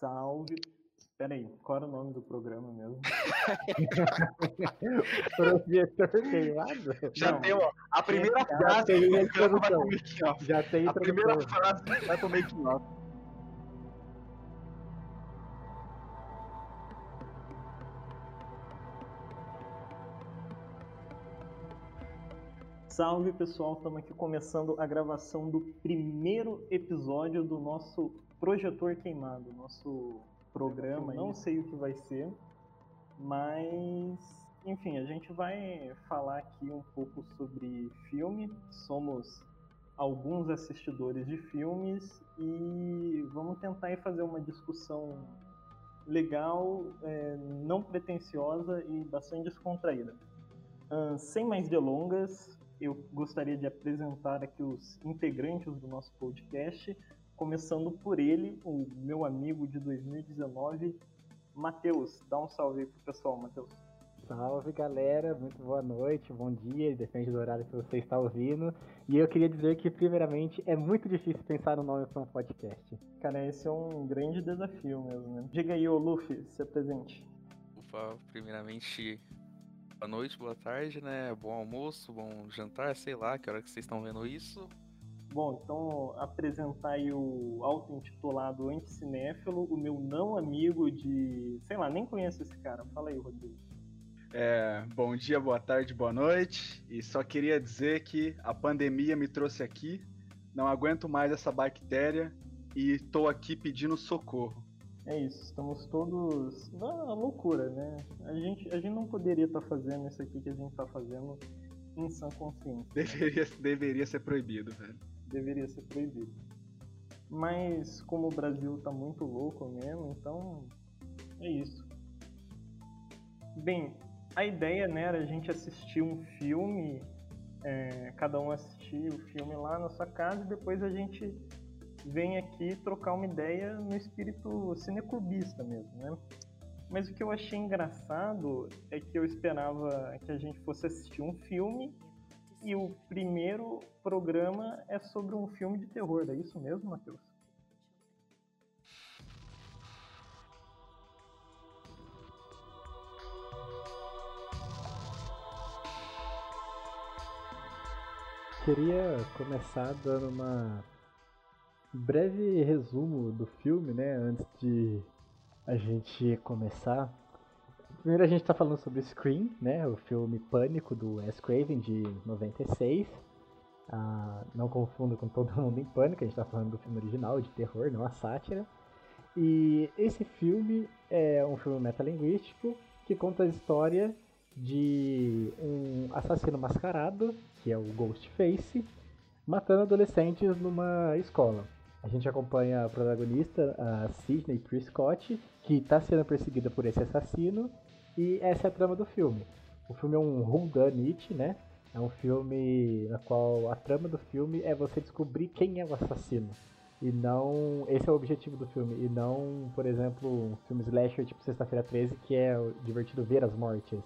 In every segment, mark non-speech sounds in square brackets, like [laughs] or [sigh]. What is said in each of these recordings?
Salve. Peraí, qual era o nome do programa mesmo? [laughs] [laughs] Professor queimado? Já Não. tem, ó. A primeira Já frase tem a introdução. Já tem A primeira frase vai pro making off. Salve pessoal, estamos aqui começando a gravação do primeiro episódio do nosso Projetor Queimado, nosso programa. Não sei o que vai ser, mas enfim, a gente vai falar aqui um pouco sobre filme. Somos alguns assistidores de filmes e vamos tentar fazer uma discussão legal, é, não pretensiosa e bastante descontraída. Ahn, sem mais delongas, eu gostaria de apresentar aqui os integrantes do nosso podcast, começando por ele, o meu amigo de 2019, Matheus. Dá um salve aí pro pessoal, Matheus. Salve galera, muito boa noite, bom dia, depende do horário que você está ouvindo. E eu queria dizer que, primeiramente, é muito difícil pensar no nome para um podcast. Cara, esse é um grande desafio mesmo, né? Diga aí, ô Luffy, se apresente. Opa, primeiramente, boa noite, boa tarde, né? Bom almoço, bom jantar, sei lá, que hora que vocês estão vendo isso. Bom, então apresentar aí o auto-intitulado anticinéfilo, o meu não amigo de. sei lá, nem conheço esse cara. Fala aí, Rodrigo. É, bom dia, boa tarde, boa noite. E só queria dizer que a pandemia me trouxe aqui. Não aguento mais essa bactéria e tô aqui pedindo socorro. É isso, estamos todos na loucura, né? A gente, a gente não poderia estar fazendo isso aqui que a gente está fazendo em sã consciência. Deveria, deveria ser proibido, velho. Deveria ser proibido. Mas como o Brasil tá muito louco mesmo, então é isso. Bem, a ideia né, era a gente assistir um filme, é, cada um assistir o filme lá na sua casa e depois a gente vem aqui trocar uma ideia no espírito cineclubista mesmo, né? Mas o que eu achei engraçado é que eu esperava que a gente fosse assistir um filme e o primeiro programa é sobre um filme de terror. É isso mesmo, Matheus? Queria começar dando uma breve resumo do filme, né, antes de a gente começar. Primeiro a gente tá falando sobre Scream, né, o filme Pânico do Wes Craven de 96. Ah, não confunda com Todo Mundo em Pânico, a gente tá falando do filme original de terror, não a sátira. E esse filme é um filme metalinguístico que conta a história de um assassino mascarado, que é o Ghostface, matando adolescentes numa escola. A gente acompanha a protagonista, a Sidney Prescott, que está sendo perseguida por esse assassino, e essa é a trama do filme. O filme é um whodunit, né? É um filme na qual a trama do filme é você descobrir quem é o assassino. E não. Esse é o objetivo do filme. E não, por exemplo, um filme slasher tipo Sexta-feira 13, que é divertido ver as mortes.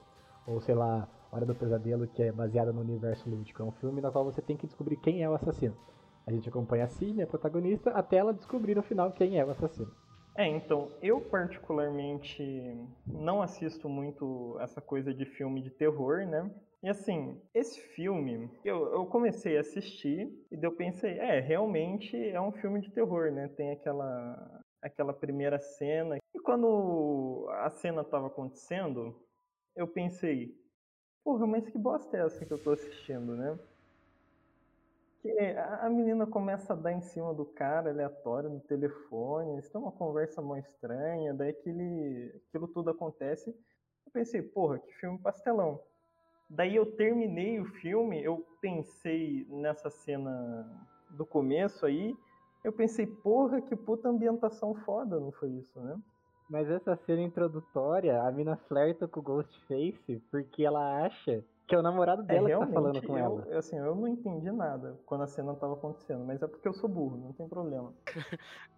Ou sei lá, Hora do Pesadelo, que é baseada no universo lúdico. É um filme na qual você tem que descobrir quem é o assassino. A gente acompanha a Sidney, a protagonista, até ela descobrir no final quem é o assassino. É, então, eu particularmente não assisto muito essa coisa de filme de terror, né? E assim, esse filme, eu, eu comecei a assistir e eu pensei, é, realmente é um filme de terror, né? Tem aquela, aquela primeira cena. E quando a cena tava acontecendo, eu pensei, porra, mas que bosta é essa que eu tô assistindo, né? Que a menina começa a dar em cima do cara aleatório no telefone, eles têm uma conversa mó estranha, daí aquele, aquilo tudo acontece. Eu pensei, porra, que filme pastelão. Daí eu terminei o filme, eu pensei nessa cena do começo aí, eu pensei, porra, que puta ambientação foda, não foi isso, né? Mas essa cena introdutória, a mina flerta com o Ghostface porque ela acha que é o namorado dela que tá falando com eu, ela. assim, eu não entendi nada quando a cena tava acontecendo, mas é porque eu sou burro, não tem problema. [laughs]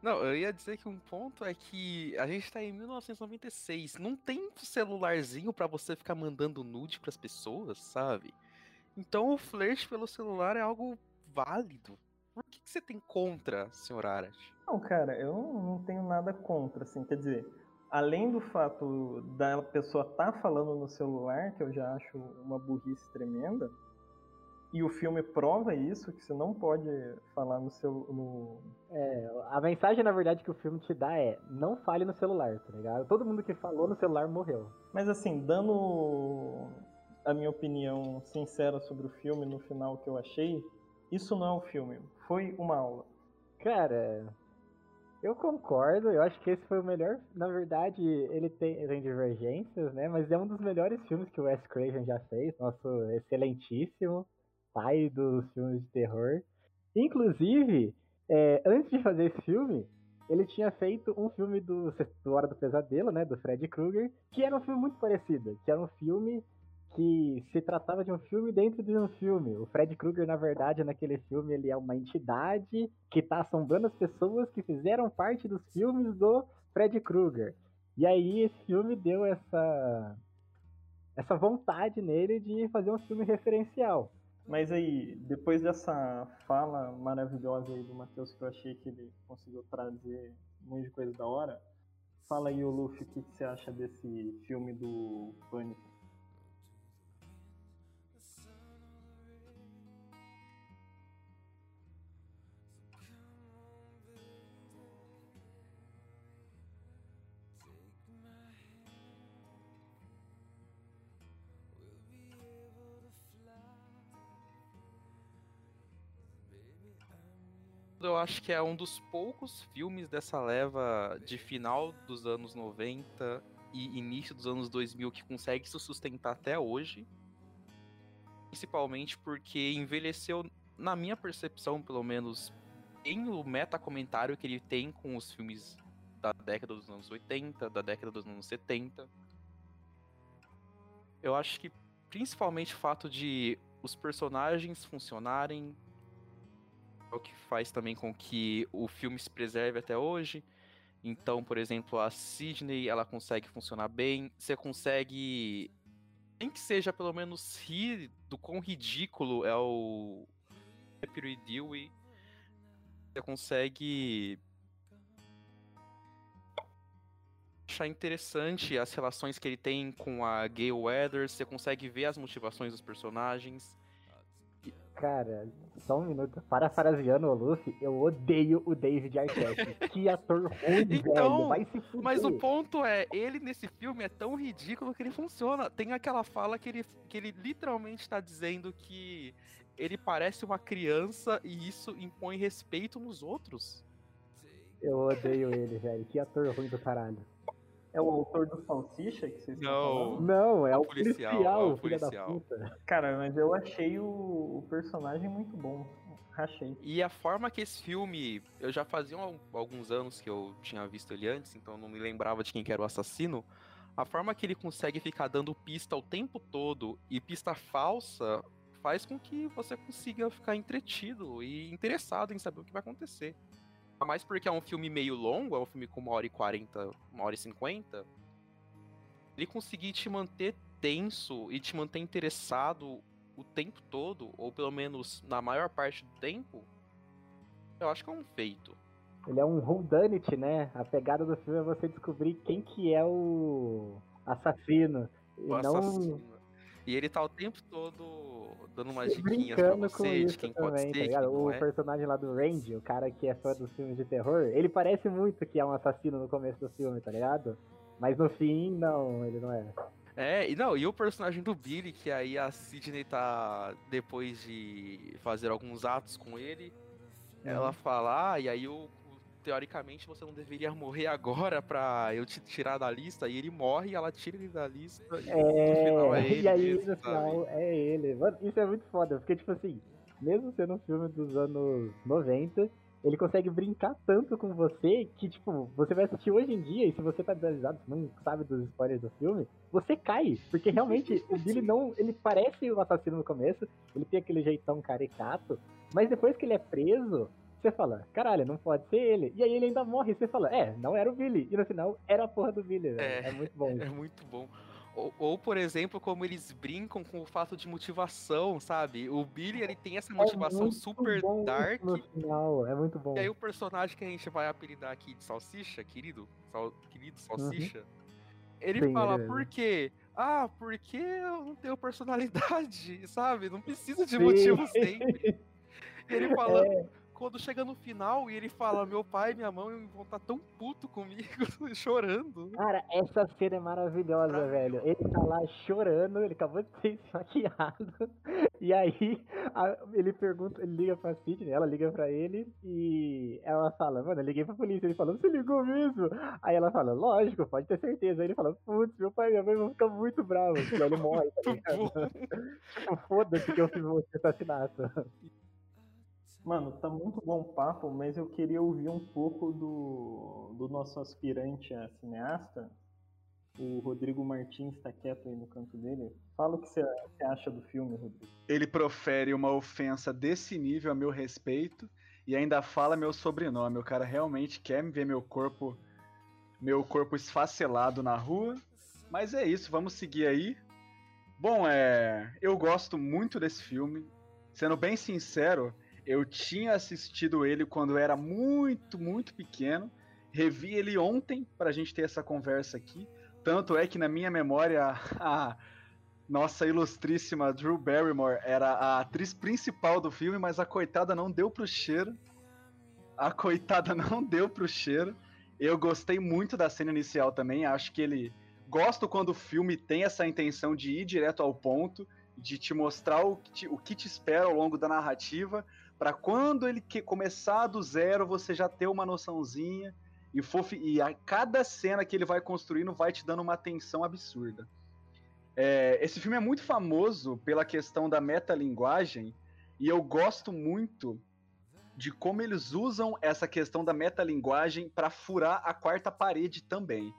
Não, eu ia dizer que um ponto é que a gente tá em 1996, não tem celularzinho pra você ficar mandando nude pras pessoas, sabe? Então o flirt pelo celular é algo válido. por que, que você tem contra, senhor Arat? Não, cara, eu não, não tenho nada contra, assim, quer dizer, além do fato da pessoa estar tá falando no celular, que eu já acho uma burrice tremenda, e o filme prova isso, que você não pode falar no seu. No... É, a mensagem, na verdade, que o filme te dá é não fale no celular, tá ligado? Todo mundo que falou no celular morreu. Mas assim, dando a minha opinião sincera sobre o filme no final que eu achei, isso não é um filme, foi uma aula. Cara, eu concordo, eu acho que esse foi o melhor. Na verdade, ele tem, tem divergências, né? Mas é um dos melhores filmes que o Wes Craven já fez. Nosso excelentíssimo pai dos filmes de terror. Inclusive, é, antes de fazer esse filme, ele tinha feito um filme do, do Hora do Pesadelo, né? Do Fred Krueger, que era um filme muito parecido. Que era um filme que se tratava de um filme dentro de um filme. O Fred Krueger, na verdade, naquele filme, ele é uma entidade que está assombrando as pessoas que fizeram parte dos filmes do Fred Krueger. E aí esse filme deu essa essa vontade nele de fazer um filme referencial. Mas aí, depois dessa fala maravilhosa aí do Matheus, que eu achei que ele conseguiu trazer um monte de coisa da hora, fala aí, o Luffy, o que, que você acha desse filme do Pânico? Eu acho que é um dos poucos filmes dessa leva de final dos anos 90 e início dos anos 2000 que consegue se sustentar até hoje. Principalmente porque envelheceu, na minha percepção, pelo menos, em o meta-comentário que ele tem com os filmes da década dos anos 80, da década dos anos 70. Eu acho que principalmente o fato de os personagens funcionarem, é o que faz também com que o filme se preserve até hoje. Então, por exemplo, a Sidney, ela consegue funcionar bem. Você consegue, nem que seja pelo menos rir do quão ridículo é o Deputy Dewey. Você consegue achar interessante as relações que ele tem com a Gail Weathers. Você consegue ver as motivações dos personagens. Cara, só um minuto. Parafraseando o Luffy, eu odeio o David Arquette. [laughs] que ator ruim, então, velho. Mas o ponto é, ele nesse filme é tão ridículo que ele funciona. Tem aquela fala que ele, que ele literalmente está dizendo que ele parece uma criança e isso impõe respeito nos outros. Eu odeio ele, velho. Que ator ruim do caralho. É o autor do Salsicha que vocês Não, não, é o policial, policial, é o policial. da puta. Cara, mas eu achei o, o, personagem muito bom. Rachei. E a forma que esse filme. Eu já fazia alguns anos que eu tinha visto ele antes, então não me lembrava de quem era o assassino. A forma que ele consegue ficar dando pista o tempo todo e pista falsa faz com que você consiga ficar entretido e interessado em saber o que vai acontecer mais porque é um filme meio longo, é um filme com uma hora e quarenta, uma hora e cinquenta. Ele conseguir te manter tenso e te manter interessado o tempo todo, ou pelo menos na maior parte do tempo, eu acho que é um feito. Ele é um whodunit, né? A pegada do filme é você descobrir quem que é o assassino. O e assassino. Não... E ele tá o tempo todo dando umas diquinhas pra você de quem também, pode ser. Tá o é. personagem lá do Randy, o cara que é fã dos filmes de terror, ele parece muito que é um assassino no começo do filme, tá ligado? Mas no fim, não, ele não é. É, e não, e o personagem do Billy, que aí a Sidney tá, depois de fazer alguns atos com ele, uhum. ela fala, ah, e aí o teoricamente você não deveria morrer agora pra eu te tirar da lista. E ele morre, ela tira ele da lista. E é, final é [laughs] ele. E aí mesmo, no final é ele. Mano, isso é muito foda, porque tipo assim, mesmo sendo um filme dos anos 90, ele consegue brincar tanto com você que, tipo, você vai assistir hoje em dia e se você tá desanimado, não sabe dos spoilers do filme, você cai. Porque realmente [laughs] o Billy não. Ele parece um assassino no começo, ele tem aquele jeitão caricato, mas depois que ele é preso, você fala, caralho, não pode ser ele. E aí ele ainda morre. Você fala, é, não era o Billy. E no final era a porra do Billy. É, é muito bom. [laughs] É muito bom. Ou, ou, por exemplo, como eles brincam com o fato de motivação, sabe? O Billy, ele tem essa é motivação é super dark. No final, é muito bom. E aí o personagem que a gente vai apelidar aqui de Salsicha, querido, sal, querido uhum. Salsicha, uhum. ele Sim, fala, por quê? Ah, porque eu não tenho personalidade, [laughs] sabe? Não precisa de Sim. motivo sempre. [laughs] Ele fala, é quando chega no final e ele fala: Meu pai e minha mãe vão estar tá tão puto comigo, [laughs] chorando. Cara, essa cena é maravilhosa, velho. Ele tá lá chorando, ele acabou de ser [laughs] esfaqueado. E aí a, ele pergunta, ele liga pra Sidney, ela liga pra ele e ela fala: Mano, eu liguei pra polícia. Ele fala: Você ligou mesmo? Aí ela fala: Lógico, pode ter certeza. Aí ele fala: Putz, meu pai e minha mãe vão ficar muito bravos. E aí ele morre. Tá [laughs] tipo, foda-se que eu fiz esse assassinato. Mano, tá muito bom o papo, mas eu queria ouvir um pouco do, do nosso aspirante a cineasta. O Rodrigo Martins está quieto aí no canto dele. Fala o que você acha do filme, Rodrigo. Ele profere uma ofensa desse nível a meu respeito e ainda fala meu sobrenome. O cara realmente quer me ver meu corpo meu corpo esfacelado na rua. Mas é isso, vamos seguir aí. Bom, é, eu gosto muito desse filme. Sendo bem sincero, eu tinha assistido ele quando era muito, muito pequeno. Revi ele ontem para a gente ter essa conversa aqui. Tanto é que na minha memória [laughs] a nossa ilustríssima Drew Barrymore era a atriz principal do filme, mas a coitada não deu pro cheiro. A coitada [laughs] não deu pro cheiro. Eu gostei muito da cena inicial também. Acho que ele gosto quando o filme tem essa intenção de ir direto ao ponto, de te mostrar o que te, o que te espera ao longo da narrativa, para quando ele que começar do zero você já ter uma noçãozinha e, for, e a cada cena que ele vai construindo vai te dando uma atenção absurda. É, esse filme é muito famoso pela questão da metalinguagem e eu gosto muito de como eles usam essa questão da metalinguagem para furar a quarta parede também.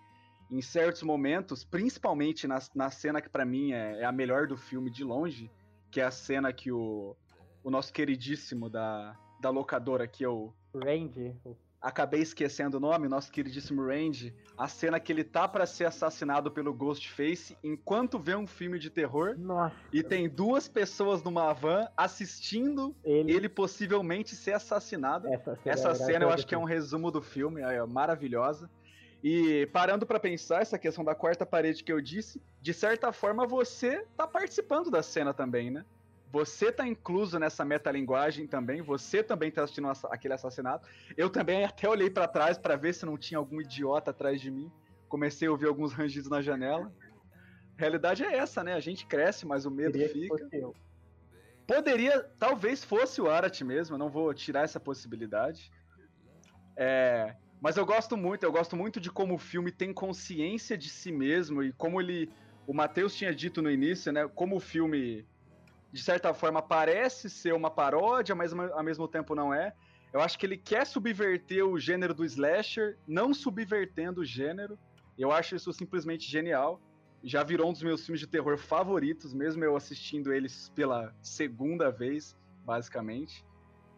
Em certos momentos, principalmente na, na cena que para mim é, é a melhor do filme de longe, que é a cena que o, o nosso queridíssimo da, da locadora que eu. Randy. Acabei esquecendo o nome, nosso queridíssimo Randy. A cena que ele tá para ser assassinado pelo Ghostface enquanto vê um filme de terror. Nossa. E tem duas pessoas numa van assistindo ele, ele possivelmente ser assassinado. Essa cena, Essa cena eu acho que é um resumo do filme, é maravilhosa. E parando para pensar essa questão da quarta parede que eu disse, de certa forma você tá participando da cena também, né? Você tá incluso nessa metalinguagem também, você também tá assistindo aquele assassinato. Eu também até olhei para trás para ver se não tinha algum idiota atrás de mim. Comecei a ouvir alguns rangidos na janela. A realidade é essa, né? A gente cresce, mas o medo fica. Poderia, talvez fosse o Arat mesmo, eu não vou tirar essa possibilidade. É, mas eu gosto muito, eu gosto muito de como o filme tem consciência de si mesmo e como ele. O Matheus tinha dito no início, né? Como o filme de certa forma, parece ser uma paródia, mas ao mesmo tempo não é. Eu acho que ele quer subverter o gênero do slasher, não subvertendo o gênero. Eu acho isso simplesmente genial. Já virou um dos meus filmes de terror favoritos, mesmo eu assistindo eles pela segunda vez, basicamente.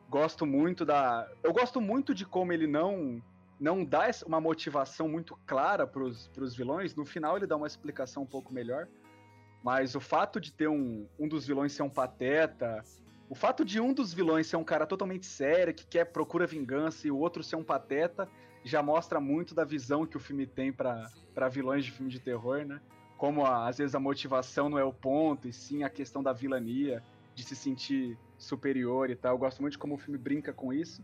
Gosto muito da. Eu gosto muito de como ele não não dá uma motivação muito clara para os vilões. No final ele dá uma explicação um pouco melhor. Mas o fato de ter um, um dos vilões ser um pateta, o fato de um dos vilões ser um cara totalmente sério, que quer procura vingança, e o outro ser um pateta, já mostra muito da visão que o filme tem para vilões de filme de terror, né? Como a, às vezes a motivação não é o ponto, e sim a questão da vilania, de se sentir superior e tal. Eu gosto muito de como o filme brinca com isso.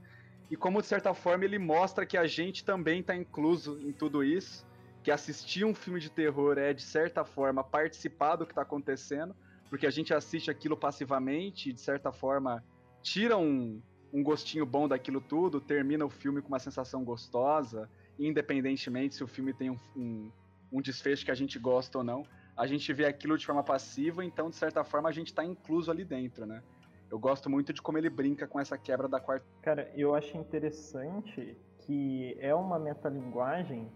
E como, de certa forma, ele mostra que a gente também está incluso em tudo isso que assistir um filme de terror é, de certa forma, participar do que está acontecendo, porque a gente assiste aquilo passivamente e, de certa forma, tira um, um gostinho bom daquilo tudo, termina o filme com uma sensação gostosa, independentemente se o filme tem um, um, um desfecho que a gente gosta ou não. A gente vê aquilo de forma passiva, então, de certa forma, a gente está incluso ali dentro, né? Eu gosto muito de como ele brinca com essa quebra da quarta. Cara, eu acho interessante que é uma metalinguagem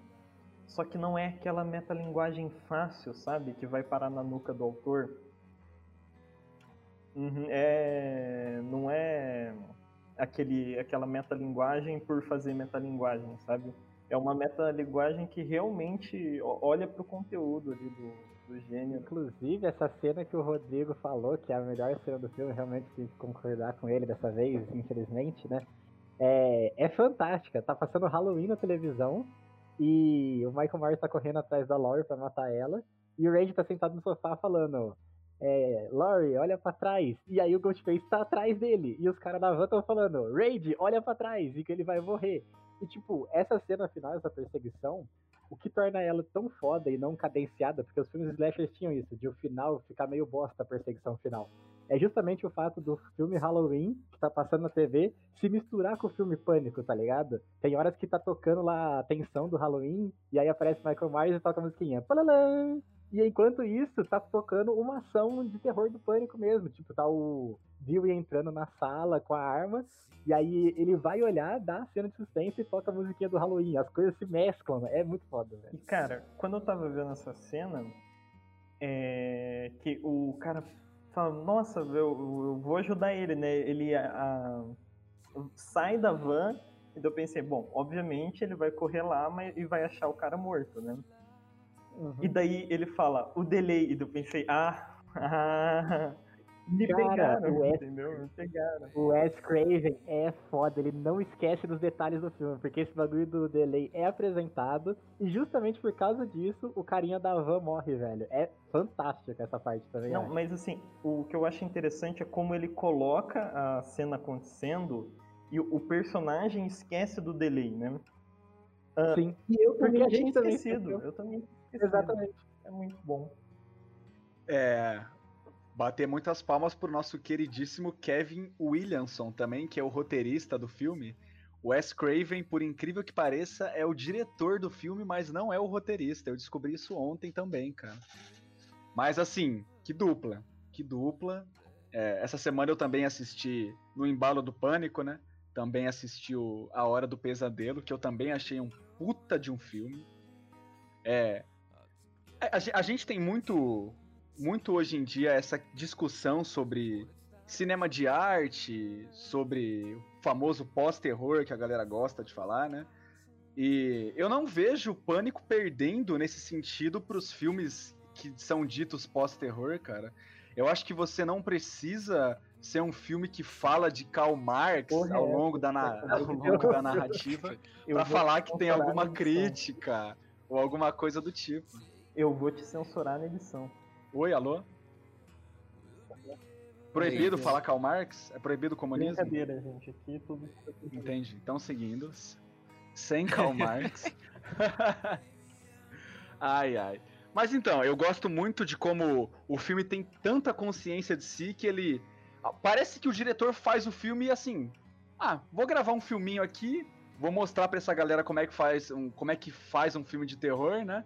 só que não é aquela metalinguagem fácil, sabe? Que vai parar na nuca do autor. Uhum, é, não é aquele, aquela metalinguagem por fazer metalinguagem, sabe? É uma metalinguagem que realmente olha para o conteúdo ali do, do gênio. Inclusive, essa cena que o Rodrigo falou, que é a melhor cena do filme, realmente que concordar com ele dessa vez, infelizmente, né? É, é fantástica. Tá passando Halloween na televisão e o Michael Myers tá correndo atrás da Laurie pra matar ela. E o Randy tá sentado no sofá falando: é, Laurie, olha para trás. E aí o Ghostface tá atrás dele. E os caras da van estão falando, Raid, olha para trás, e que ele vai morrer. E tipo, essa cena final, essa perseguição, o que torna ela tão foda e não cadenciada, porque os filmes slashers tinham isso, de o final ficar meio bosta a perseguição final. É justamente o fato do filme Halloween, que tá passando na TV, se misturar com o filme Pânico, tá ligado? Tem horas que tá tocando lá a tensão do Halloween, e aí aparece Michael Myers e toca a musiquinha. Palalã! E enquanto isso, tá tocando uma ação de terror do pânico mesmo. Tipo, tá o Dewey entrando na sala com a arma, e aí ele vai olhar, dá a cena de suspense e toca a musiquinha do Halloween. As coisas se mesclam, é muito foda, velho. E cara, quando eu tava vendo essa cena, é... que o cara fala, nossa, eu, eu vou ajudar ele, né? Ele a, a... sai da van, e eu pensei, bom, obviamente ele vai correr lá mas... e vai achar o cara morto, né? Uhum. E daí ele fala, o delay. E eu pensei, ah, ah me Cara, pegaram, o Wes, entendeu? Me pegaram. O Wes Craven é foda, ele não esquece dos detalhes do filme, porque esse bagulho do delay é apresentado, e justamente por causa disso, o carinha da van morre, velho. É fantástico essa parte também. Não, mas assim, o que eu acho interessante é como ele coloca a cena acontecendo e o personagem esquece do delay, né? Sim. E eu também tinha esquecido. Eu também Exatamente. É muito bom. É. Bater muitas palmas pro nosso queridíssimo Kevin Williamson também, que é o roteirista do filme. Wes Craven, por incrível que pareça, é o diretor do filme, mas não é o roteirista. Eu descobri isso ontem também, cara. Mas assim, que dupla. Que dupla. É, essa semana eu também assisti No Embalo do Pânico, né? Também assisti o A Hora do Pesadelo, que eu também achei um puta de um filme. É, a, a gente tem muito, muito hoje em dia essa discussão sobre cinema de arte, sobre o famoso pós-terror que a galera gosta de falar, né? E eu não vejo o Pânico perdendo nesse sentido para os filmes que são ditos pós-terror, cara. Eu acho que você não precisa ser um filme que fala de Karl Marx Porra, ao longo, da, na... ao longo da narrativa para falar que tem alguma crítica ou alguma coisa do tipo. Eu vou te censurar na edição. Oi, alô? Proibido falar Karl Marx? É proibido o comunismo? Brincadeira, gente. Aqui tudo. Entendi. Então, seguindo. Sem Karl Marx. [laughs] ai, ai. Mas então, eu gosto muito de como o filme tem tanta consciência de si que ele. Parece que o diretor faz o filme assim. Ah, vou gravar um filminho aqui, vou mostrar para essa galera como é que faz um, como é que faz um filme de terror, né?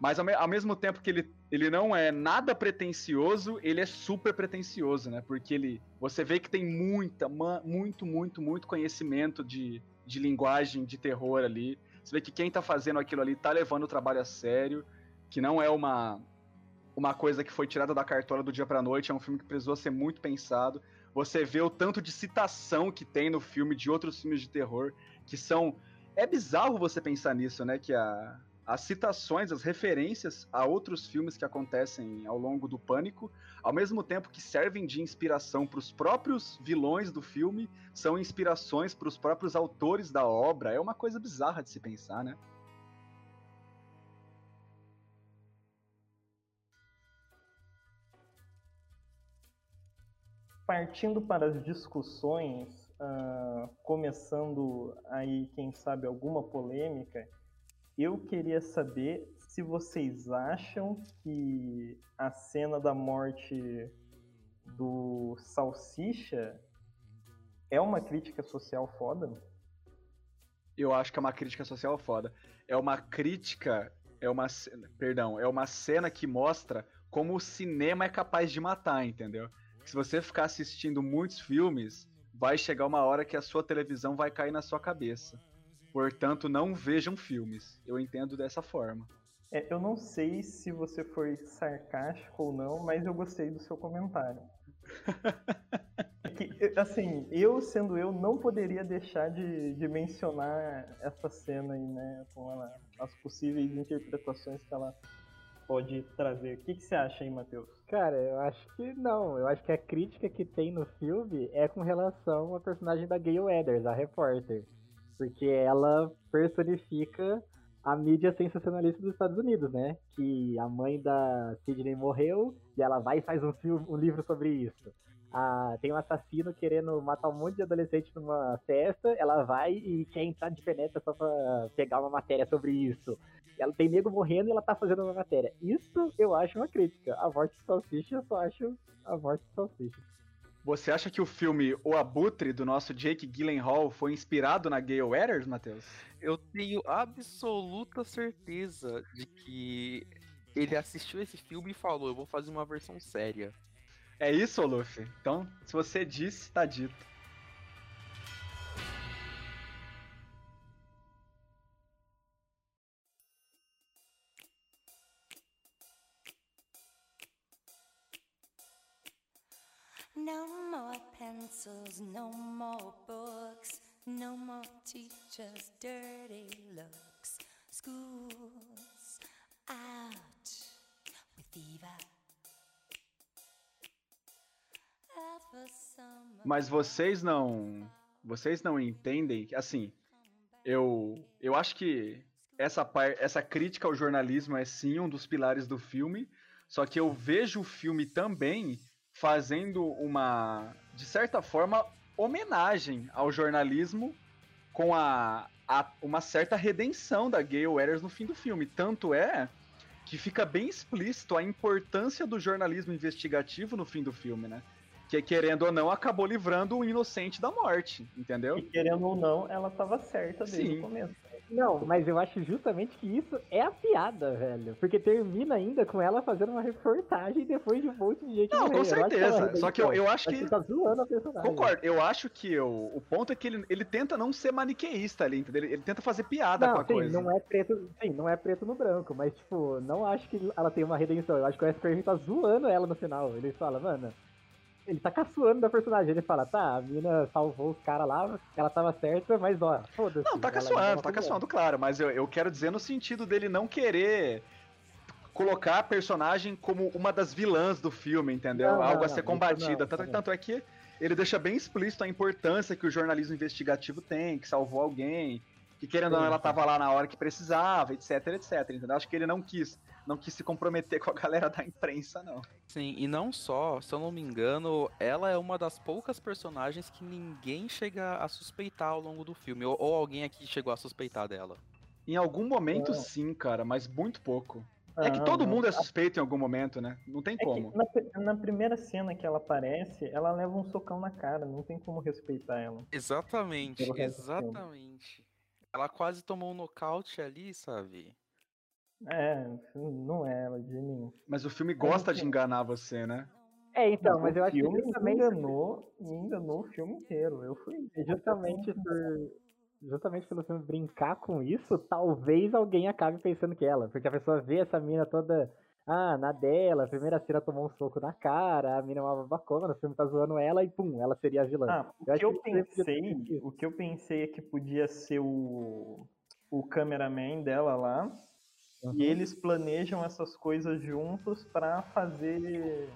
Mas ao, me ao, mesmo tempo que ele, ele não é nada pretencioso, ele é super pretencioso, né? Porque ele. Você vê que tem muita, muito, muito, muito conhecimento de, de linguagem de terror ali. Você vê que quem tá fazendo aquilo ali tá levando o trabalho a sério, que não é uma, uma coisa que foi tirada da cartola do dia pra noite, é um filme que precisou ser muito pensado. Você vê o tanto de citação que tem no filme de outros filmes de terror, que são. É bizarro você pensar nisso, né? Que a, as citações, as referências a outros filmes que acontecem ao longo do Pânico, ao mesmo tempo que servem de inspiração para os próprios vilões do filme, são inspirações para os próprios autores da obra. É uma coisa bizarra de se pensar, né? Partindo para as discussões, uh, começando aí, quem sabe, alguma polêmica, eu queria saber se vocês acham que a cena da morte do Salsicha é uma crítica social foda? Eu acho que é uma crítica social foda. É uma crítica, é uma, perdão, é uma cena que mostra como o cinema é capaz de matar, entendeu? Se você ficar assistindo muitos filmes, vai chegar uma hora que a sua televisão vai cair na sua cabeça. Portanto, não vejam filmes. Eu entendo dessa forma. É, eu não sei se você foi sarcástico ou não, mas eu gostei do seu comentário. [laughs] é que, assim, eu sendo eu, não poderia deixar de, de mencionar essa cena aí, né? Com ela, as possíveis interpretações que ela pode trazer. O que, que você acha aí, Matheus? Cara, eu acho que não. Eu acho que a crítica que tem no filme é com relação à personagem da Gayle Weathers, a repórter. Porque ela personifica a mídia sensacionalista dos Estados Unidos, né? Que a mãe da Sidney morreu e ela vai e faz um, filme, um livro sobre isso. Ah, tem um assassino querendo matar um monte de adolescente numa festa, ela vai e quer entrar de penetra só pra pegar uma matéria sobre isso. Ela tem nego morrendo e ela tá fazendo uma matéria. Isso eu acho uma crítica. A morte de salsicha eu só acho a morte de salsicha. Você acha que o filme O Abutre, do nosso Jake Gyllenhaal, foi inspirado na Gale Weathers, Matheus? Eu tenho absoluta certeza de que ele assistiu esse filme e falou: eu vou fazer uma versão séria. É isso, Luffy? Então, se você disse, tá dito. Pencils, no more books, no more teachers' dirty looks. School's out with summer Mas vocês não. Vocês não entendem. Assim, eu. Eu acho que essa, par, essa crítica ao jornalismo é sim um dos pilares do filme. Só que eu vejo o filme também fazendo uma. De certa forma, homenagem ao jornalismo com a, a- uma certa redenção da Gale Weathers no fim do filme. Tanto é que fica bem explícito a importância do jornalismo investigativo no fim do filme, né? Que, querendo ou não, acabou livrando o inocente da morte, entendeu? E querendo ou não, ela tava certa desde Sim. o começo. Não, mas eu acho justamente que isso é a piada, velho. Porque termina ainda com ela fazendo uma reportagem depois de um monte de gente Não, morrer. com Eu certeza. Só que eu, eu acho que. Tá zoando a personagem. Concordo, eu acho que o, o ponto é que ele, ele tenta não ser maniqueísta ali, entendeu? Ele, ele tenta fazer piada com Não, a sim, coisa. não é preto, sim, não é preto no branco, mas tipo, não acho que ela tem uma redenção. Eu acho que o Wes tá zoando ela no final. Ele fala, mano, ele tá caçoando da personagem. Ele fala, tá, a mina salvou os caras lá, ela tava certa, mas ó, foda-se. Não, tá caçoando, tá caçoando, claro, mas eu, eu quero dizer no sentido dele não querer colocar a personagem como uma das vilãs do filme, entendeu? Não, não, Algo a não, ser isso combatida. tanto, tanto é que ele deixa bem explícito a importância que o jornalismo investigativo tem, que salvou alguém, que querendo ou não ela tava lá na hora que precisava, etc, etc, entendeu? Acho que ele não quis, não quis se comprometer com a galera da imprensa, não. Sim, e não só, se eu não me engano, ela é uma das poucas personagens que ninguém chega a suspeitar ao longo do filme. Ou, ou alguém aqui chegou a suspeitar dela. Em algum momento, Não. sim, cara, mas muito pouco. É que todo mundo é suspeito em algum momento, né? Não tem É como. na, na primeira cena que ela aparece, ela leva um socão na cara, não tem como respeitar ela. Exatamente, exatamente. Ela quase tomou um nocaute ali, sabe? É, não é ela de nenhum. Mas o filme gosta de enganar você, né? É, então, mas eu acho que filme justamente, me enganou, me enganou o filme inteiro. Eu fui. justamente por. Justamente pelo filme brincar com isso, talvez alguém acabe pensando que é ela. Porque a pessoa vê essa mina toda. Ah, na dela, a primeira cena tomou um soco na cara, a mina é uma babacona, o filme tá zoando ela e pum, ela seria a vilã. Ah, o Eu que eu que ter pensei, o que eu pensei é que podia ser o, o cameraman dela lá. Uhum. E eles planejam essas coisas juntos pra fazer.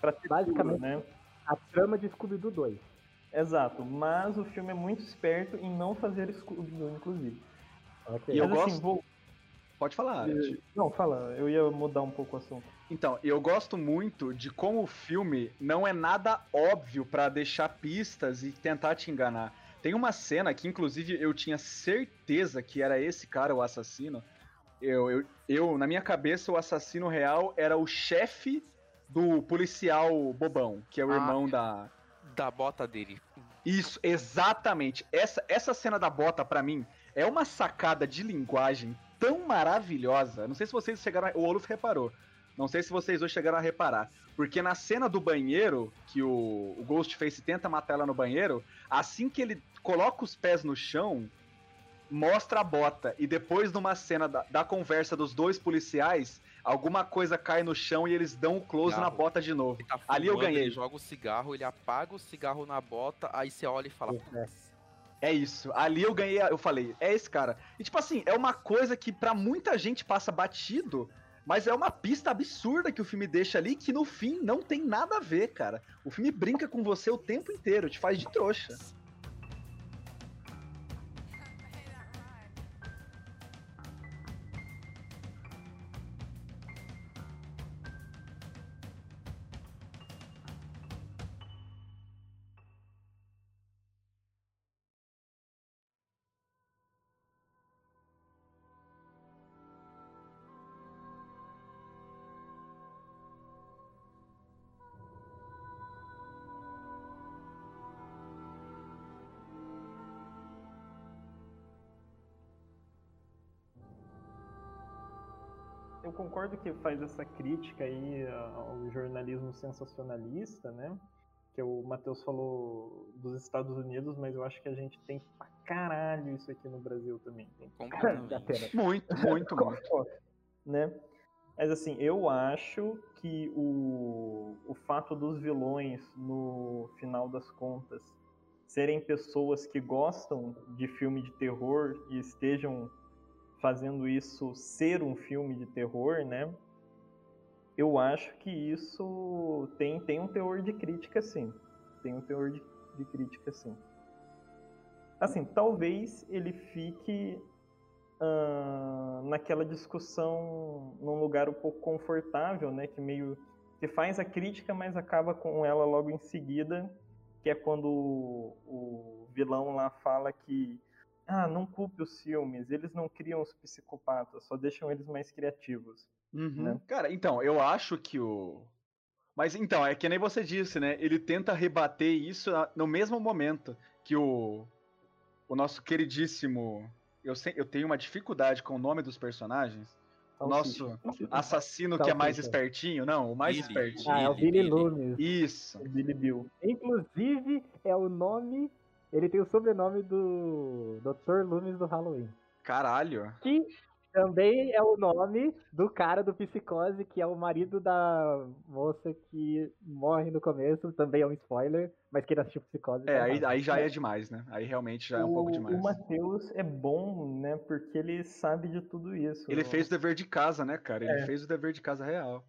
Pra ter Basicamente. tudo, né? A trama de Scooby-Doo 2. Exato, mas o filme é muito esperto em não fazer Scooby-Doo, inclusive. Ok. E eu mas assim, gosto- vou... Pode falar. Art. Não, fala, eu ia mudar um pouco o assunto. Então, eu gosto muito de como o filme não é nada óbvio pra deixar pistas e tentar te enganar. Tem uma cena que, inclusive, eu tinha certeza que era esse cara o assassino. Eu, eu, eu, na minha cabeça, o assassino real era o chefe do policial bobão, que é o Ah. irmão da. Da bota dele. Isso, exatamente. Essa, essa cena da bota, pra mim, é uma sacada de linguagem tão maravilhosa. Não sei se vocês chegaram. A... O Oluf reparou. Não sei se vocês dois chegaram a reparar. Porque na cena do banheiro, que o, o Ghostface tenta matar ela no banheiro, assim que ele coloca os pés no chão, mostra a bota. E depois, numa cena da, da conversa dos dois policiais, alguma coisa cai no chão e eles dão o close na Cigarro. bota de novo. Tá Ali eu fumando, ganhei. Ele joga o cigarro, ele apaga o cigarro na bota, aí você olha e fala. É. "Putz, É isso. Ali eu ganhei, eu falei, é esse cara. E tipo assim, é uma coisa que pra muita gente passa batido, Mas é uma pista absurda que o filme deixa ali que no fim não tem nada a ver, cara. O filme brinca com você o tempo inteiro, te faz de trouxa. Concordo que faz essa crítica aí ao jornalismo sensacionalista, né? Que o Matheus falou dos Estados Unidos, mas eu acho que a gente tem pra caralho isso aqui no Brasil também. Tem. [laughs] Muito, muito, [laughs] muito. né? Mas assim, eu acho que o, o fato dos vilões, no final das contas, serem pessoas que gostam de filme de terror e estejam fazendo isso ser um filme de terror, né? Eu acho que isso tem, tem um teor de crítica, sim. Tem um teor de, de crítica, sim. Assim, talvez ele fique ah, naquela discussão num lugar um pouco confortável, né? Que meio que faz a crítica, mas acaba com ela logo em seguida, que é quando o, o vilão lá fala que ah, não culpe os filmes, eles não criam os psicopatas, só deixam eles mais criativos. Uhum. Né? Cara, então, eu acho que o. Mas então, é que nem você disse, né? Ele tenta rebater isso no mesmo momento que o. O nosso queridíssimo. Eu, sei, eu tenho uma dificuldade com o nome dos personagens. O nosso assassino que é mais Salsicha. espertinho, não, o mais Billy. espertinho. Ah, é o Billy. Loomis. Isso. Billy Bill. Inclusive, é o nome. Ele tem o sobrenome do Dr. Loomis do Halloween. Caralho. Que também é o nome do cara do Psicose, que é o marido da moça que morre no começo. Também é um spoiler, mas quem assistiu Psicose. É, tá aí, aí já é demais, né? Aí realmente já é um pouco demais. O Matheus é bom, né? Porque ele sabe de tudo isso. Ele fez o dever de casa, né, cara? Ele É. fez o dever de casa real.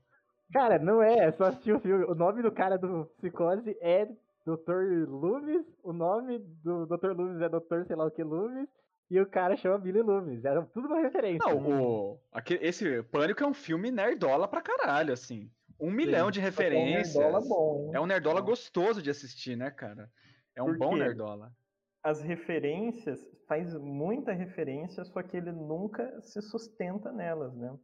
Cara, não é, é só assistir o filme. O nome do cara do Psicose é Dr. Loomis, o nome do Dr. Loomis é Dr. sei lá o que Loomis, e o cara chama Billy Loomis. Era tudo uma referência. Não, o, aque- esse Pânico é um filme nerdola pra caralho, assim. Um milhão de que é um referências. nerdola bom, hein? É um nerdola gostoso de assistir, né, cara? É um bom nerdola. As referências, faz muita referência, só que ele nunca se sustenta nelas, né?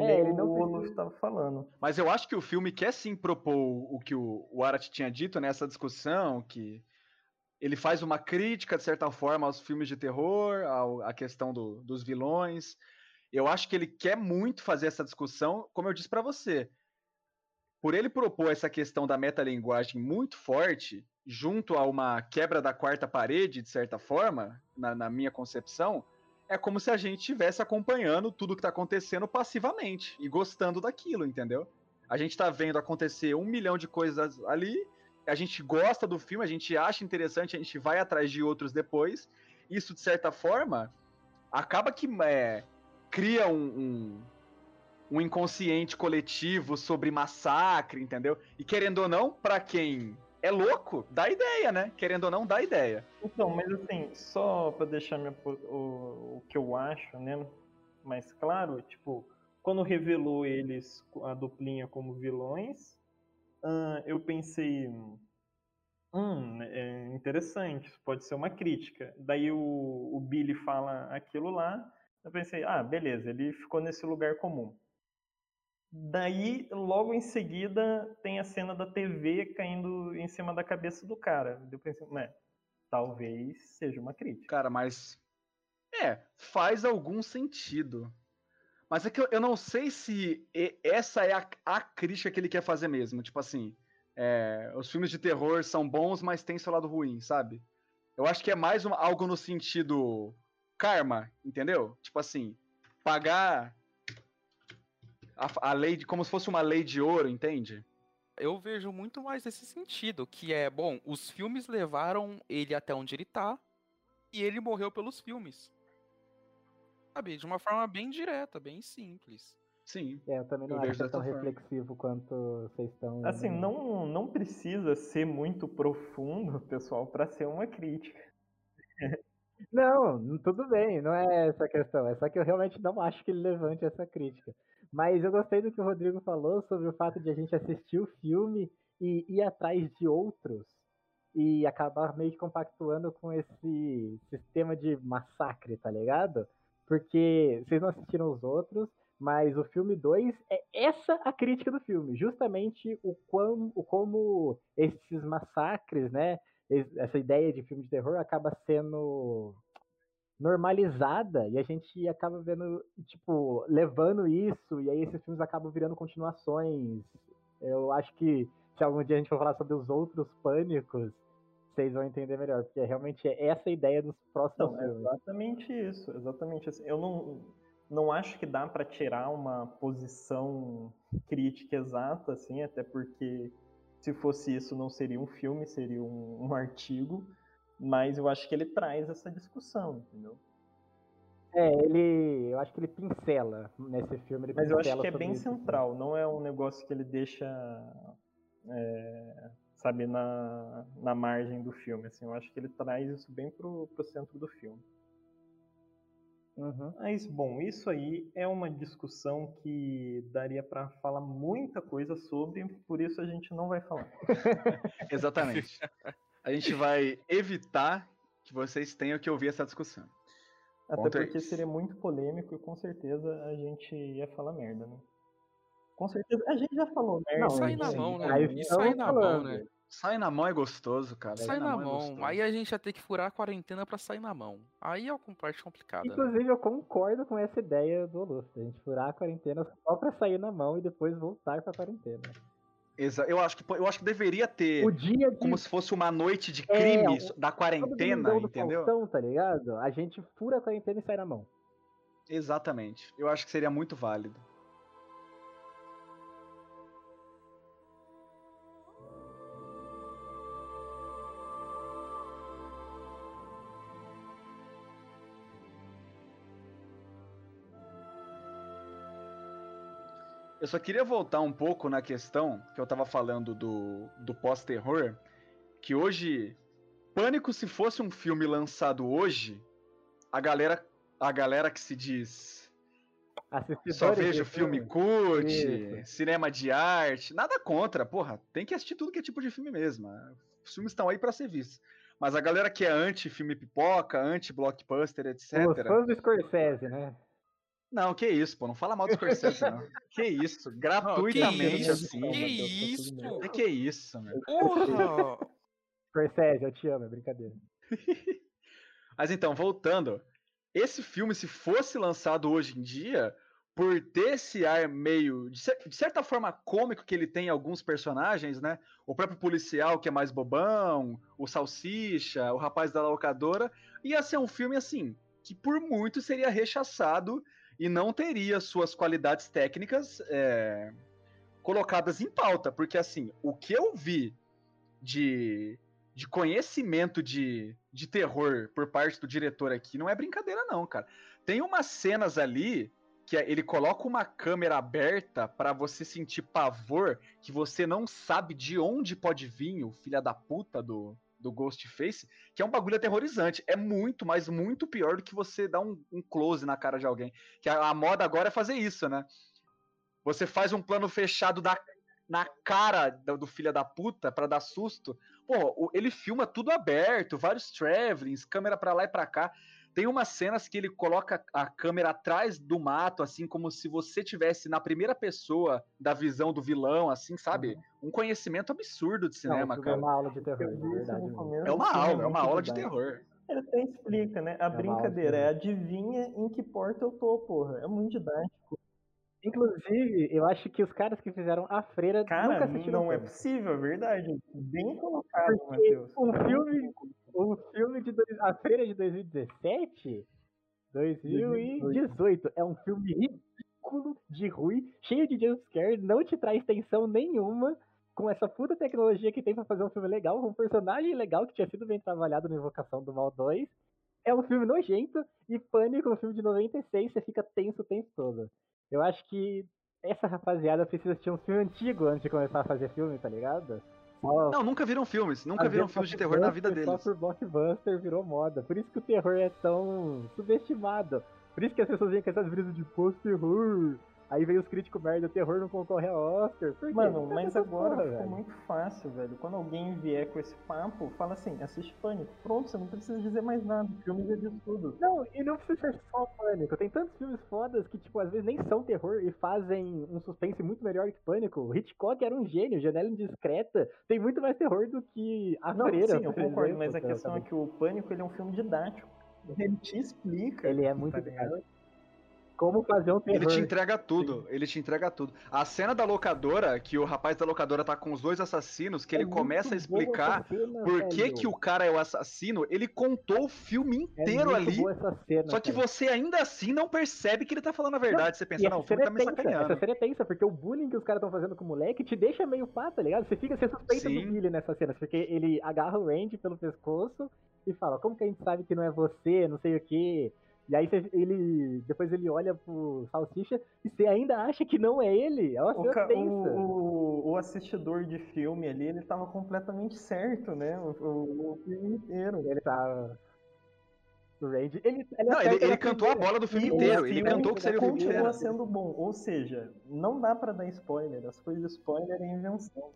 É, nem ele não o Oluf estava falando. Mas eu acho que o filme quer sim propor o que o, o Arat tinha dito nessa discussão, que ele faz uma crítica, de certa forma, aos filmes de terror, ao, à questão do- dos vilões. Eu acho que ele quer muito fazer essa discussão, como eu disse pra você. Por ele propor essa questão da metalinguagem muito forte, junto a uma quebra da quarta parede, de certa forma, na, na minha concepção, é como se a gente estivesse acompanhando tudo que tá acontecendo passivamente e gostando daquilo, entendeu? A gente tá vendo acontecer um milhão de coisas ali, a gente gosta do filme, a gente acha interessante, a gente vai atrás de outros depois. Isso, de certa forma, acaba que é, cria um, um, um inconsciente coletivo sobre massacre, entendeu? E querendo ou não, pra quem é louco, dá ideia, né? Querendo ou não, dá ideia. Então, mas assim, só pra deixar minha o, o que eu acho, né, mais claro, tipo, quando revelou eles, a duplinha como vilões, eu pensei, hum, é interessante, pode ser uma crítica. Daí o, o Billy fala aquilo lá, eu pensei, ah, beleza, ele ficou nesse lugar comum. Daí, logo em seguida, tem a cena da TV caindo em cima da cabeça do cara. Eu pensei, né, talvez seja uma crítica. Cara, mas. É, faz algum sentido. Mas é que eu, eu não sei se essa é a, a crítica que ele quer fazer mesmo. Tipo assim, é, os filmes de terror são bons, mas tem seu lado ruim, sabe? Eu acho que é mais algo no sentido karma, entendeu? Tipo assim, pagar a, a lei de. como se fosse uma lei de ouro, entende? Eu vejo muito mais nesse sentido, que é, bom, os filmes levaram ele até onde ele tá, e ele morreu pelos filmes. Sabe, de uma forma bem direta, bem simples. Sim. É, eu também não Eu acho é tão forma. reflexivo quanto vocês estão. Assim, não, não precisa ser muito profundo, [laughs] pessoal, para ser uma crítica. Não, tudo bem, não é essa a questão. É só que eu realmente não acho que ele levante essa crítica. Mas eu gostei do que o Rodrigo falou sobre o fato de a gente assistir o filme e ir atrás de outros e acabar meio que compactuando com esse sistema de massacre, tá ligado? Porque vocês não assistiram os outros, mas o filme 2 é essa a crítica do filme, justamente o, quão, o como esses massacres, né? es- essa ideia de filme de terror acaba sendo normalizada e a gente acaba vendo, tipo, levando isso e aí esses filmes acabam virando continuações. Eu acho que se algum dia a gente for falar sobre os outros pânicos, vocês vão entender melhor, porque realmente é essa a ideia dos próximos Então, é filmes. exatamente isso, exatamente assim. Eu não, não acho que dá para tirar uma posição crítica exata, assim, até porque se fosse isso não seria um filme, seria um, um artigo, mas eu acho que ele traz essa discussão, entendeu? É, ele, eu acho que ele pincela nesse filme, ele Mas eu acho que é bem isso, assim. central, não é um negócio que ele deixa, é, sabe, na, na margem do filme, assim, eu acho que ele traz isso bem pro, pro centro do filme. Uhum. Mas, bom, isso aí é uma discussão que daria para falar muita coisa sobre, por isso a gente não vai falar. [laughs] [laughs] [laughs] Exatamente. A gente vai evitar que vocês tenham que ouvir essa discussão. Até Ponto é porque esse. seria muito polêmico e com certeza a gente ia falar merda, né? Com certeza. A gente já falou merda. Não, sai né? na sim, mão, né? aí sai na mão, né? Sai na mão é gostoso, cara. Sai na é mão. gostoso. Aí a gente ia ter que furar a quarentena pra sair na mão. Aí é a parte complicada. né? Inclusive, eu concordo com essa ideia do Lúcio, a gente furar a quarentena só pra sair na mão e depois voltar pra quarentena. Exa- eu, acho que, eu acho que deveria ter O dia de como se fosse uma noite de É, crime o- da quarentena, do entendeu? Faustão, tá ligado? A gente fura a quarentena e sai na mão. Exatamente. Eu acho que seria muito válido. Eu só queria voltar um pouco na questão que eu tava falando do, do pós-terror, que hoje, Pânico, se fosse um filme lançado hoje, a galera, a galera que se diz só vejo filme cult, Isso. cinema de arte, nada contra, porra, tem que assistir tudo que é tipo de filme mesmo. Os filmes estão aí pra ser vistos. Mas a galera que é anti-filme pipoca, anti-blockbuster, etc. Os fãs do Scorsese, né? Não, que isso, pô, não fala mal do Scorsese, não. Que isso, [laughs] gratuitamente isso? assim. Que isso? bem. Que que é isso, meu? Porra! Scorsese, eu te amo, é brincadeira. [laughs] Mas então, voltando, esse filme, se fosse lançado hoje em dia, por ter esse ar meio, de, cer- de certa forma, cômico que ele tem em alguns personagens, né? O próprio policial, que é mais bobão, o Salsicha, o rapaz da locadora, ia ser um filme assim, que por muito seria rechaçado e não teria suas qualidades técnicas é, colocadas em pauta, porque assim, o que eu vi de, de conhecimento de, de terror por parte do diretor aqui não é brincadeira, não, cara. Tem umas cenas ali que é- ele coloca uma câmera aberta pra você sentir pavor que você não sabe de onde pode vir o filho da puta do, do Ghostface, que é um bagulho aterrorizante. É muito, mas muito pior do que você dar um, um close na cara de alguém. Que a, a moda agora é fazer isso, né? Você faz um plano fechado da, na cara do, do filho da puta pra dar susto. Pô, ele filma tudo aberto, vários travelings, câmera pra lá e pra cá. Tem umas cenas que ele coloca a câmera atrás do mato, assim, como se você tivesse na primeira pessoa da visão do vilão, assim, sabe? Um conhecimento absurdo de cinema, não, filme cara. é uma aula de terror, isso verdade. começo, É uma aula, é uma muito aula de terror. Ele até explica, né? A uma brincadeira é adivinha em que porta eu tô, porra. É muito didático. Inclusive, eu acho que os caras que fizeram a freira nunca Cara, assistiram não é possível, é verdade. Bem colocado, Porque Matheus. um filme, um filme de dois, a freira de 2017, 2018 é um filme ridículo de ruim, cheio de jumpscare, não te traz tensão nenhuma, com essa puta tecnologia que tem pra fazer um filme legal, com um personagem legal que tinha sido bem trabalhado no Invocação do Mal 2. É um filme nojento e Pânico, um filme de 96, você fica tenso o tempo todo. Eu acho que essa rapaziada precisa assistir um filme antigo antes de começar a fazer filme, tá ligado? Só Não, nunca viram filmes. Nunca fazer viram filmes de terror na vida deles. Só por blockbuster virou moda. Por isso que o terror é tão subestimado. Por isso que as pessoas vêm com essas brisas de pós-terror. Aí vem os críticos merda, o terror não concorre a Oscar. Mano, mas agora porra, ficou muito fácil, velho. Quando alguém vier com esse papo, fala assim, assiste Pânico. Pronto, você não precisa dizer mais nada. Filme já diz tudo. Não, e não precisa ser só Pânico. Tem tantos filmes fodas que, tipo, às vezes nem são terror e fazem um suspense muito melhor que Pânico. O Hitchcock era um gênio, Janela Indiscreta. Tem muito mais terror do que A Não, Freira. sim, eu concordo, mas a tá- questão tá é que o Pânico ele é um filme didático. Ele te explica. Ele é muito tá? Como fazer um terror. Ele te entrega tudo, ele te entrega tudo. A cena da locadora, que o rapaz da locadora tá com os dois assassinos, que É ele começa a explicar cena, por que que o cara é o assassino, ele contou o filme É inteiro muito ali. cena, Só que cara. você ainda assim não percebe que ele tá falando a verdade. Você E pensa, não, o filme tá é me sacaneando. essa cena é tensa, porque o bullying que os caras estão fazendo com o moleque te deixa meio pá, tá ligado? Você fica, você suspeita Sim. do Billy nessa cena, porque ele agarra o Randy pelo pescoço e fala, como que a gente sabe que não é você, não sei o quê. E aí ele, depois ele olha pro Salsicha e você ainda acha que não é ele. É uma O, ca- o, o, o assistidor de filme ali, ele tava completamente certo, né? O, o- o filme inteiro. Ele tá... O Randy... Ele, ele Não, ele, ele cantou a primeira. bola do filme E inteiro. Ele filme cantou que seria o filme continua inteiro. sendo bom. Ou seja, não dá pra dar spoiler. As coisas de spoiler é invenção.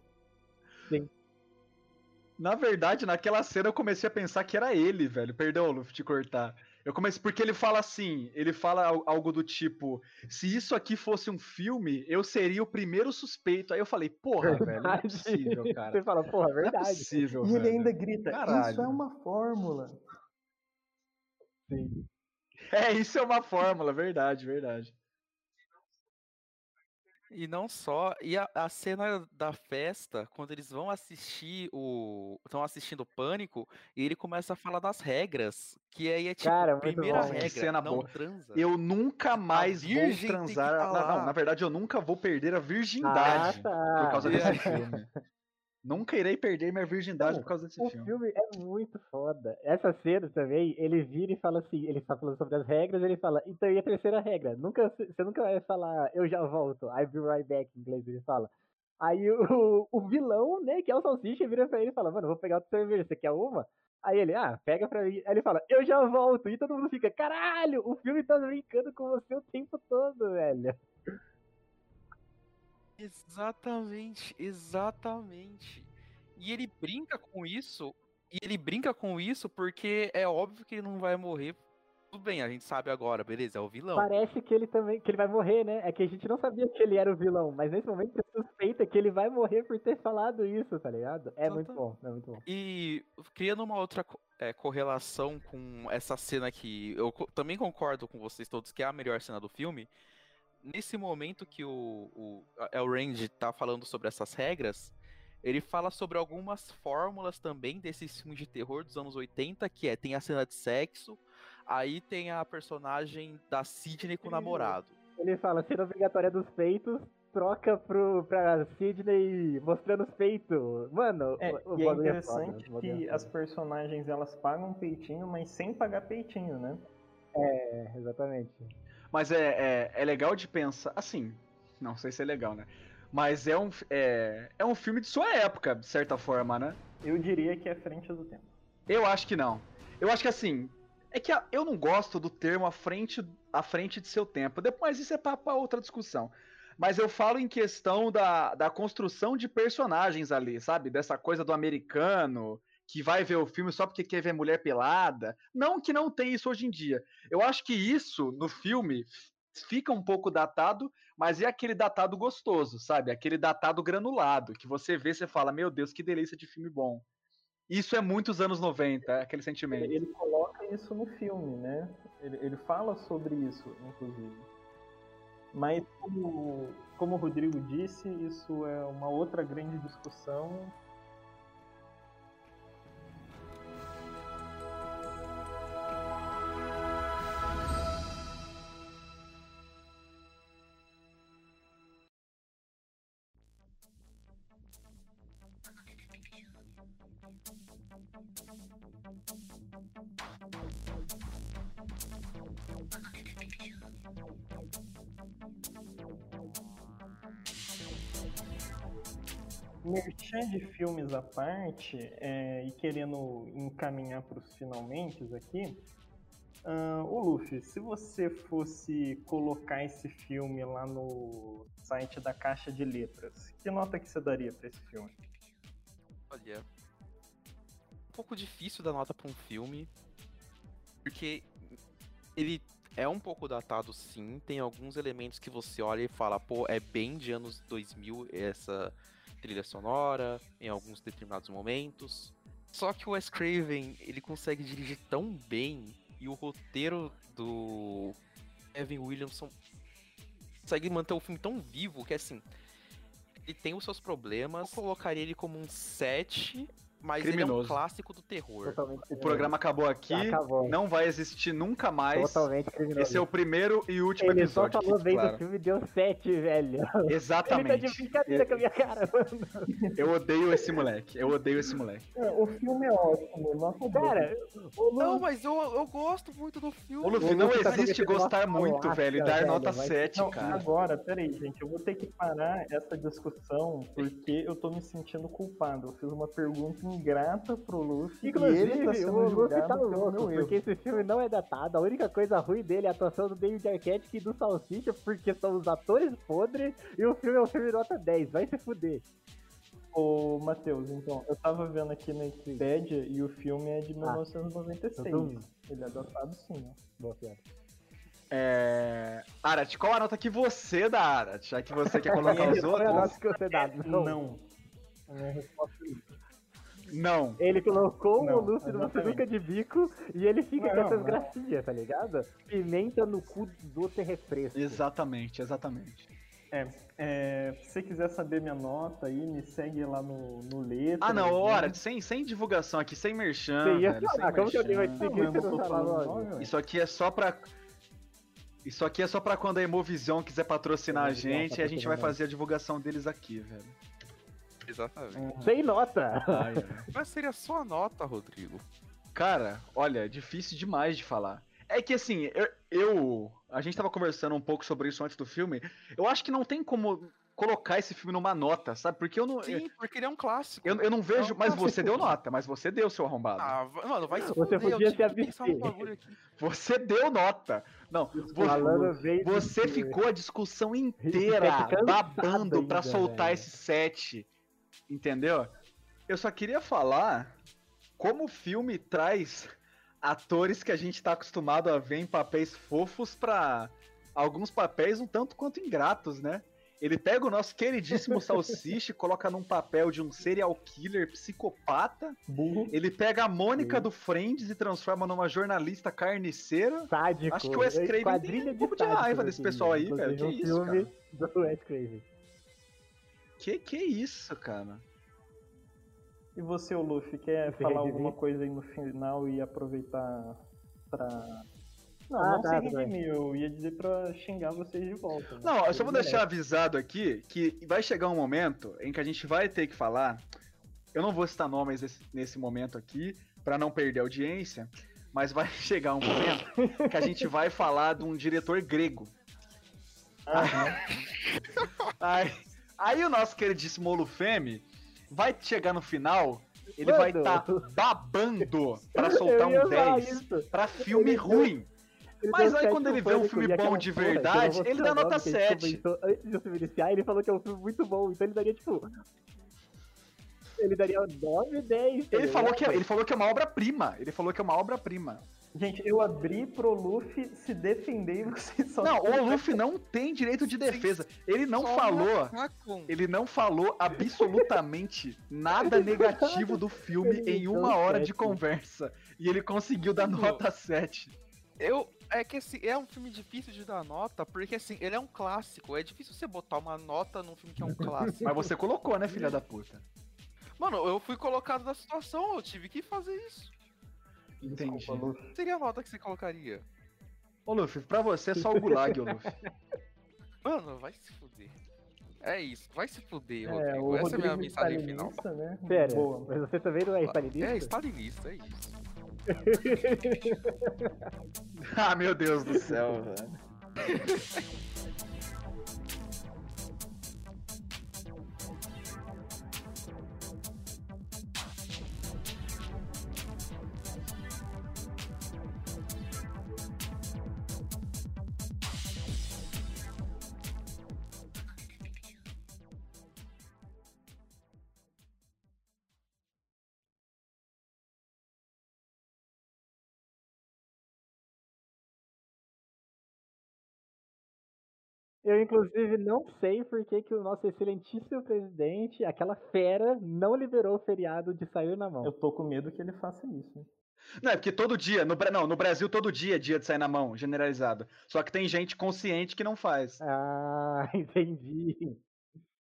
Na verdade, naquela cena eu comecei a pensar que era ele, velho. Perdão, Luffy, te cortar. Eu comecei porque ele fala assim, ele fala al- algo do tipo, se isso aqui fosse um filme, eu seria o primeiro suspeito. Aí eu falei, porra, velho, não é Verdade. possível, Você cara. fala, porra, Não é verdade. possível, E ele velho. ainda grita, Caralho. isso é uma fórmula. Sim. É, isso é uma fórmula, verdade, verdade. E não só, e a, a cena da festa, quando eles vão assistir o. estão assistindo Pânico, e ele começa a falar das regras. Que aí é tipo, Cara, primeira bom. Que regra, cena não boa. transa. Eu nunca mais vou transar. tá Não, não, na verdade, eu nunca vou perder a Ah, virgindade tá. por causa desse filme. [laughs] Nunca irei perder minha virgindade Não, por causa desse O filme. filme é muito foda. Essa cena também, ele vira e fala assim, ele está falando sobre as regras, ele fala, então e a terceira regra? Nunca, você nunca vai falar, eu já volto, I'll be right back, em inglês ele fala. Aí o, o vilão, né, que é o Salsicha, vira pra ele e fala, mano, vou pegar outra cerveja, você quer uma? Aí ele, ah, pega pra mim. Aí ele fala, eu já volto. E todo mundo fica, caralho, o filme tá brincando com você o tempo todo, velho. Exatamente, exatamente. E ele brinca com isso, e ele brinca com isso porque é óbvio que ele não vai morrer. Tudo bem, a gente sabe agora, beleza, é o vilão. Parece que ele também, que ele vai morrer, né? É que a gente não sabia que ele era o vilão, mas nesse momento você suspeita que ele vai morrer por ter falado isso, tá ligado? É muito bom, é muito bom. E criando uma outra é, correlação com essa cena que eu também concordo com vocês todos que é a melhor cena do filme. Nesse momento que o, o é Range tá falando sobre essas regras, ele fala sobre algumas fórmulas também desses filmes de terror dos anos 80, que é tem a cena de sexo, aí tem a personagem da Sidney com o namorado. Ele fala, cena obrigatória dos peitos, troca pro, pra Sidney mostrando os peitos. Mano, É, o, o e é bagulho interessante bagulho que é as personagens elas pagam peitinho, mas sem pagar peitinho, né? É, exatamente. Mas é, é, é legal de pensar. Assim, não sei se é legal, né? Mas é um, é, é um filme de sua época, de certa forma, né? Eu diria que é frente do tempo. Eu acho que não. Eu acho que assim. É que a- eu não gosto do termo à frente, à frente de seu tempo. Depois isso é pra outra discussão. Mas eu falo em questão da, da construção de personagens ali, sabe? Dessa coisa do americano que vai ver o filme só porque quer ver mulher pelada. Não que não tem isso hoje em dia. Eu acho que isso no filme fica um pouco datado, mas é aquele datado gostoso, sabe? Aquele datado granulado, que você vê você fala, meu Deus, que delícia de filme bom. Isso é muitos anos 90, é aquele sentimento. Ele coloca isso no filme, né? Ele, ele fala sobre isso, inclusive. Mas como, como o Rodrigo disse, isso é uma outra grande discussão. Parte, é, e querendo encaminhar para os finalmente aqui, ah, ô Luffy, se você fosse colocar esse filme lá no site da Caixa de Letras, que nota que você daria para esse filme? Olha. Um pouco difícil dar nota pra um filme. Porque ele é um pouco datado, sim. Tem alguns elementos que você olha e fala, pô, é bem de anos 2000 essa trilha sonora, em alguns determinados momentos. Só que o Wes Craven, ele consegue dirigir tão bem e o roteiro do Evan Williamson consegue manter o filme tão vivo que assim, ele tem os seus problemas. Eu colocaria ele como um 7, mas ele é um Criminoso. clássico do terror. Totalmente O programa acabou aqui, Acabou. não vai existir nunca mais. Totalmente criminoso. Esse é o primeiro e último Ele só episódio. falou fique bem claro. do filme e deu 7, velho. Ele tá de Exatamente. brincadeira com a minha cara, mano. Eu odeio esse moleque. Eu odeio esse moleque. É, o filme é ótimo, Cara, o Não, Lu... mas eu, eu gosto muito do filme. Ô, Luffy, O não tá existe gostar muito, velho, e dar velho, nota vai- 7, Não, cara. agora, peraí, gente, eu vou ter que parar essa discussão porque eu tô me sentindo culpado. Eu fiz uma pergunta ingrata pro Luffy e ele tá Inclusive, sendo o Luffy tá louco, porque esse filme não é datado. A única coisa ruim dele é a atuação do David Arquette e do Salsicha, porque são os atores podres e o filme é um filme nota 10. Vai se fuder. Ô, Matheus, então, eu tava vendo aqui na Wikipedia e o filme é de 1996. eu tô- Ele é datado sim, ó. Boa piada. É... Arat, qual a nota que você dá, Arat? Já que você quer colocar [laughs] os Qual é a outros? nota que você dá? Não. Não. A minha resposta é isso. Não. Ele colocou Não, o Luffy numa sinuca de bico e ele fica Não, com essas não. gracinhas, tá ligado? Pimenta no cu é refresco. Exatamente, exatamente. É, é, se você quiser saber minha nota aí, me segue lá no, no Letras. Ah, não, né? Arat, sem, sem divulgação aqui, sem merchan, Você ia velho, falar, sem como que alguém vai te merchan. seguir Não, não não falando. Isso aqui é só pra... Isso aqui é só pra quando a Emovision quiser patrocinar a Emovision, gente e a gente vai fazer a divulgação deles aqui, velho. Exatamente. Sem nota. Ai. [laughs] Mas seria só a nota, Rodrigo. Cara, olha, é difícil demais de falar. É que assim, eu, eu- A gente tava conversando um pouco sobre isso antes do filme. Eu acho que não tem como colocar esse filme numa nota, sabe? Porque eu não. Sim, porque ele é um clássico. Eu, eu não vejo. É um mas clássico. você deu nota, mas você deu, seu arrombado. Ah, mano, vai se Você podia se pensar no abster. bagulho aqui. Você deu nota. Não, você de- ficou a discussão inteira cansado babando pra soltar velho. esse set. Entendeu? Eu só queria falar como o filme traz atores que a gente tá acostumado a ver em papéis fofos pra alguns papéis um tanto quanto ingratos, né? Ele pega o nosso queridíssimo [laughs] Salsicha e coloca num papel de um serial killer psicopata. Burro. Ele pega a Mônica do Friends e transforma numa jornalista carniceira. Sádico. Acho que o Wes Craven tem um pouco de raiva desse pessoal aí, velho. Que um isso, filme do Wes Craven. Que que é isso, cara? E você, o Luffy, quer falar alguma coisa aí no final e aproveitar pra. Não, Ah, não tá, se redimir, eu ia dizer pra xingar vocês de volta. né? Não, eu só vou deixar avisado aqui que vai chegar um momento em que a gente vai ter que falar. Eu não vou citar nomes nesse, nesse momento aqui, pra não perder a audiência, mas vai [laughs] chegar um momento que a gente vai falar de um diretor grego. Aí, aí o nosso queridíssimo Olufemi vai chegar no final, ele Mano. vai estar babando pra [laughs] soltar um falar 10 isso. pra filme Ele- ruim. Ele Mas deu aí quando ele vê um filme bom de porra, verdade, vou ele dá nota nome, que a gente 7. comentou Antes do filme iniciar, ele falou que é um filme muito bom, então ele daria tipo. Ele daria 9, 10. tá Ele falou, ligado? que é, ele falou que é uma obra-prima. Ele falou que é uma obra-prima. Gente, eu abri pro Luffy se defender e vocês só. Não, o Luffy não tem direito de defesa. Ele não Só falou. Ele não falou absolutamente nada negativo do filme Ele em uma hora de conversa. E ele conseguiu dar nota 7. Eu. É que assim, é um filme difícil de dar nota, porque assim, ele é um clássico. É difícil você botar uma nota num filme que é um [laughs] clássico. Mas você colocou, né, filha da puta? Mano, eu fui colocado na situação, eu tive que fazer isso. Entendi. Desculpa, Luffy. Seria a nota que você colocaria? Ô, Luffy, pra você é só o gulag, ô, Luffy. [laughs] Mano, vai se fuder. É isso, vai se fuder, É, Rodrigo. Essa é a minha Rodrigo mensagem final. né? Pera, Boa. mas você também não é stalinista? É, stalinista, é isso. [laughs] [laughs] ah, meu Deus do céu, velho. Eu, inclusive, não sei por que, que o nosso excelentíssimo presidente, aquela fera, não liberou o feriado de sair na mão. Eu tô com medo que ele faça isso. Não, é porque todo dia, no, não, no Brasil todo dia é dia de sair na mão, generalizado. Só que tem gente consciente que não faz. Ah, [laughs] entendi.